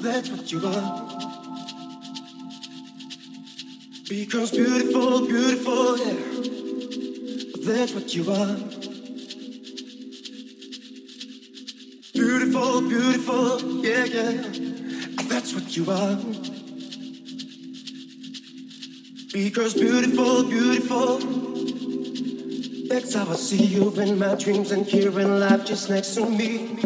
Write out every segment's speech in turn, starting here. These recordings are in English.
that's what you are. Because beautiful, beautiful, yeah, that's what you are. Beautiful, beautiful, yeah, yeah, that's what you are. Because beautiful, beautiful. That's how I see you in my dreams and here in life just next to me.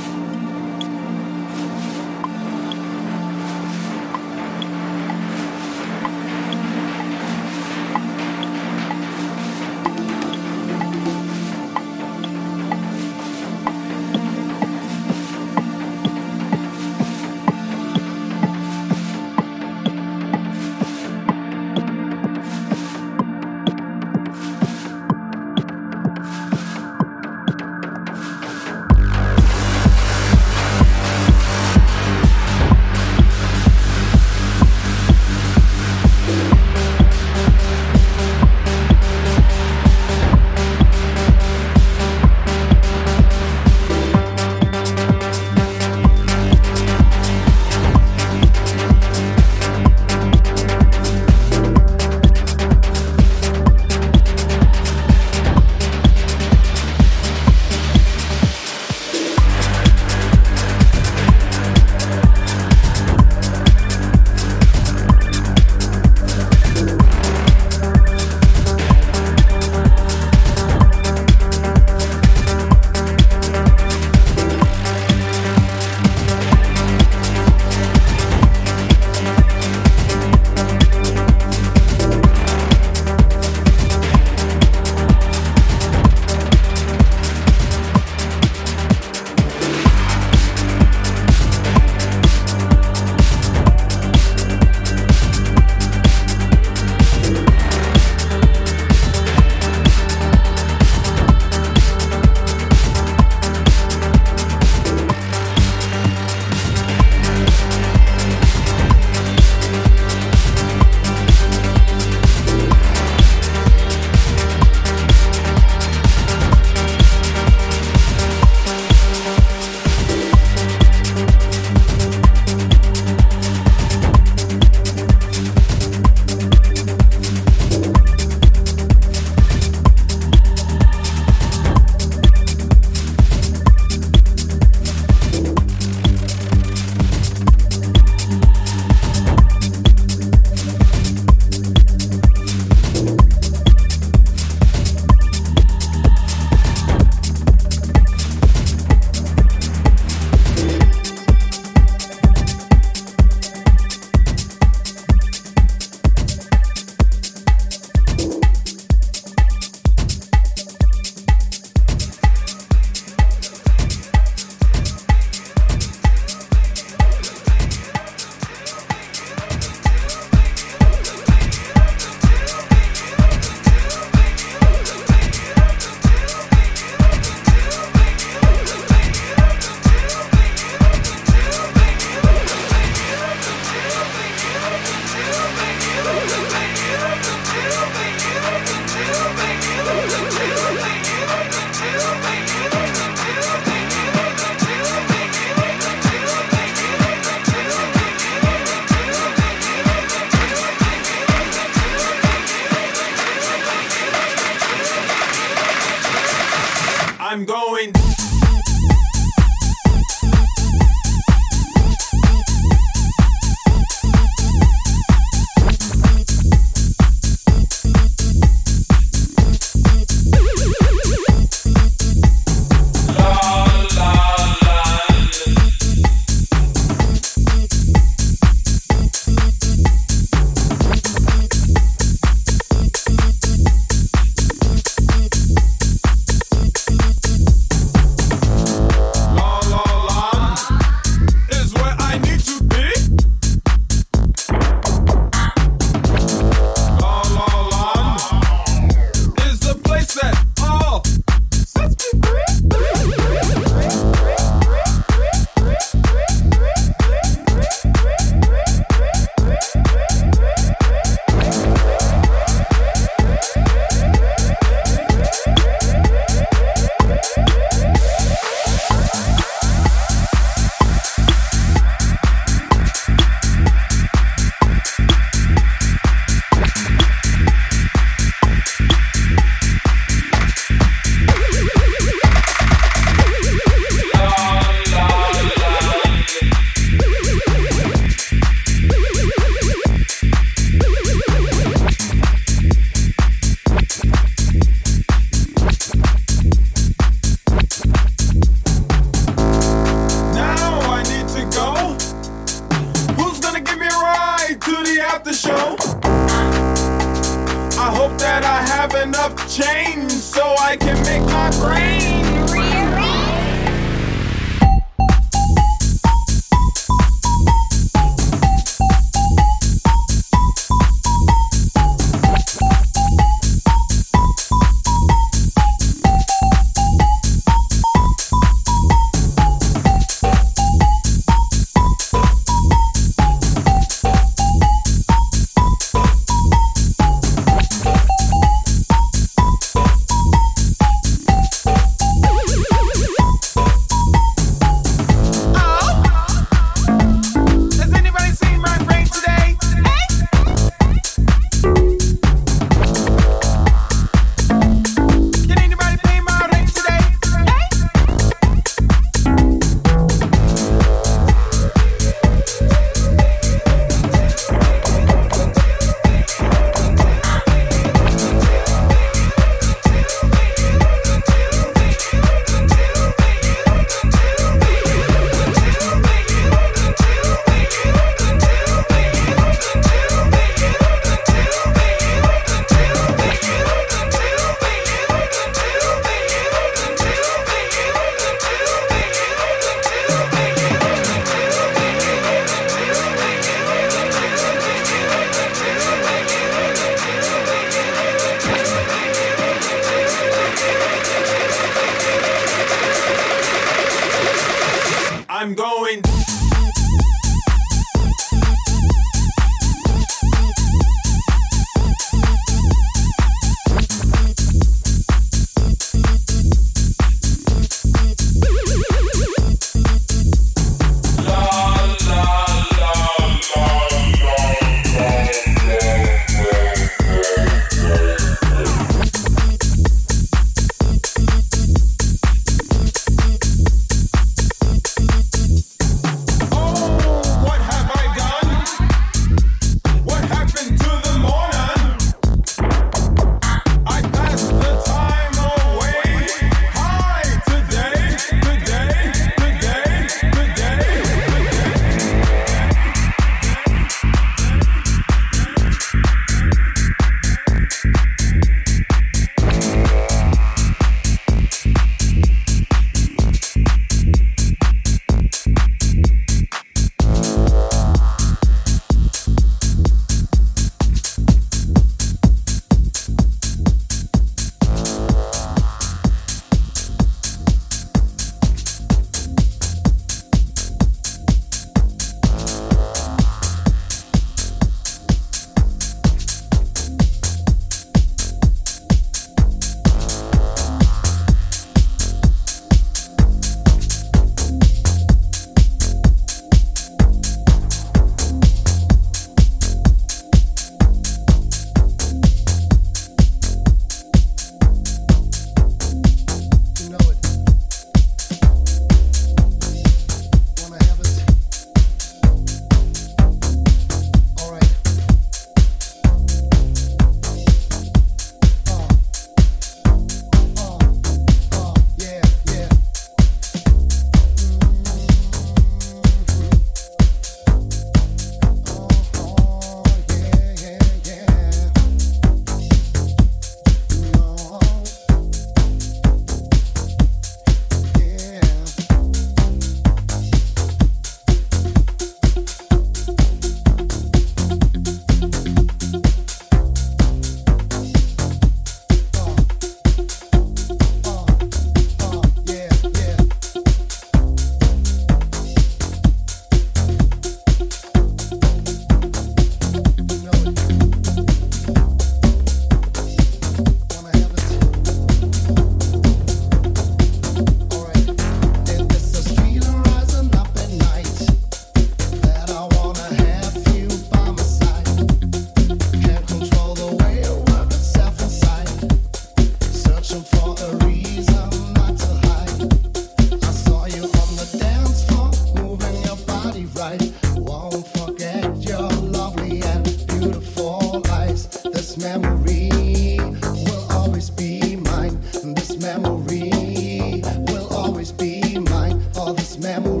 Right.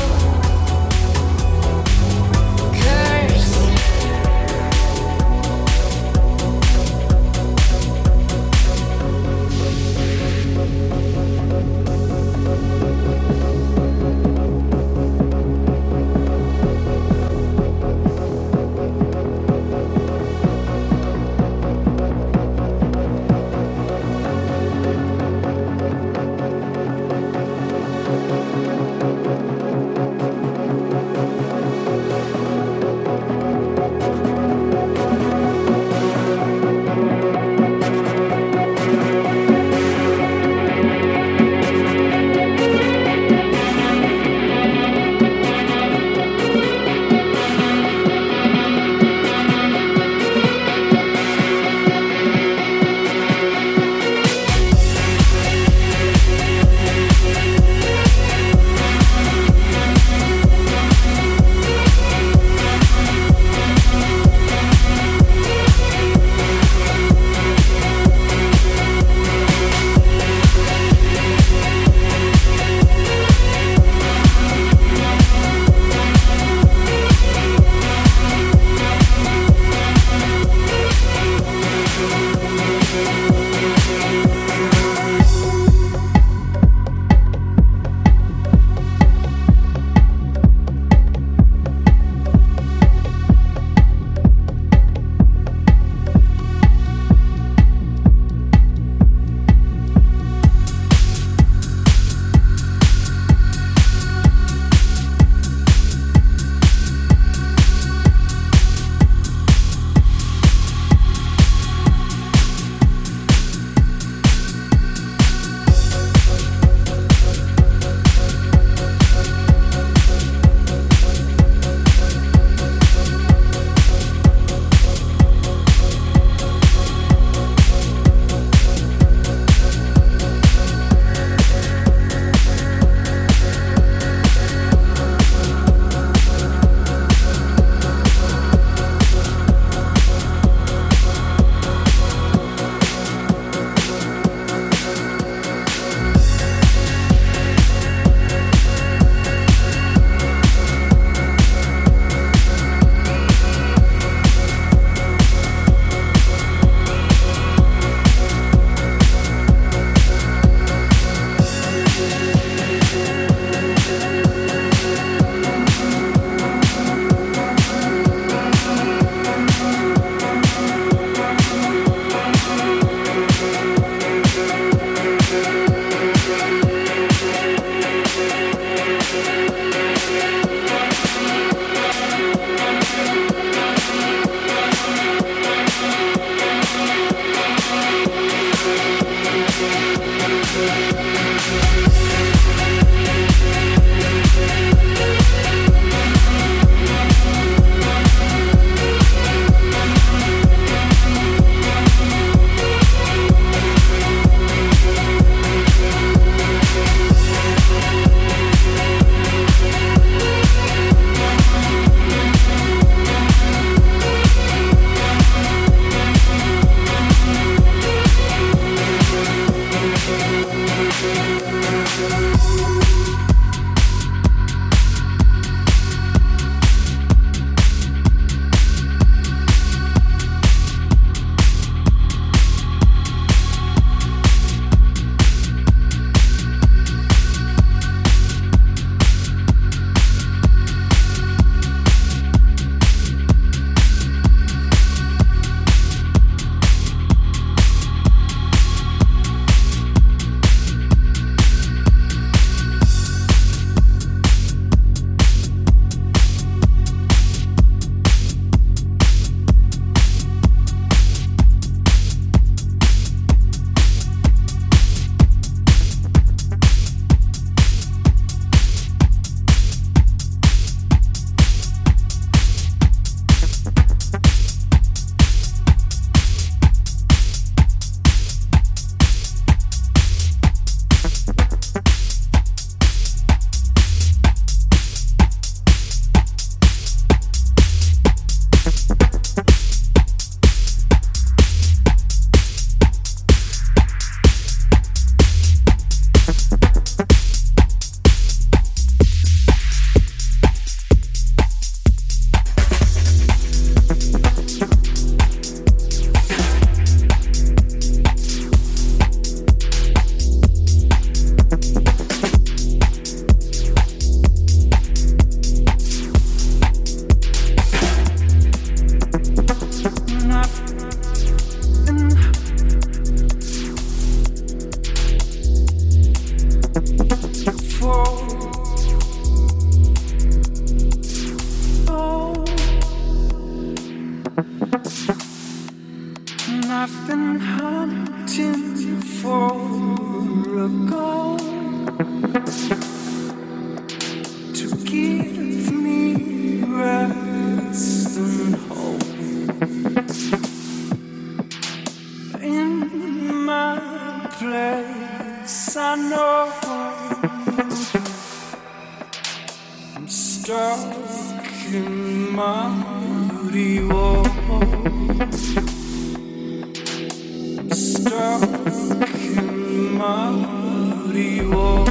Oh. stuck in my moody. Stuck in my moody.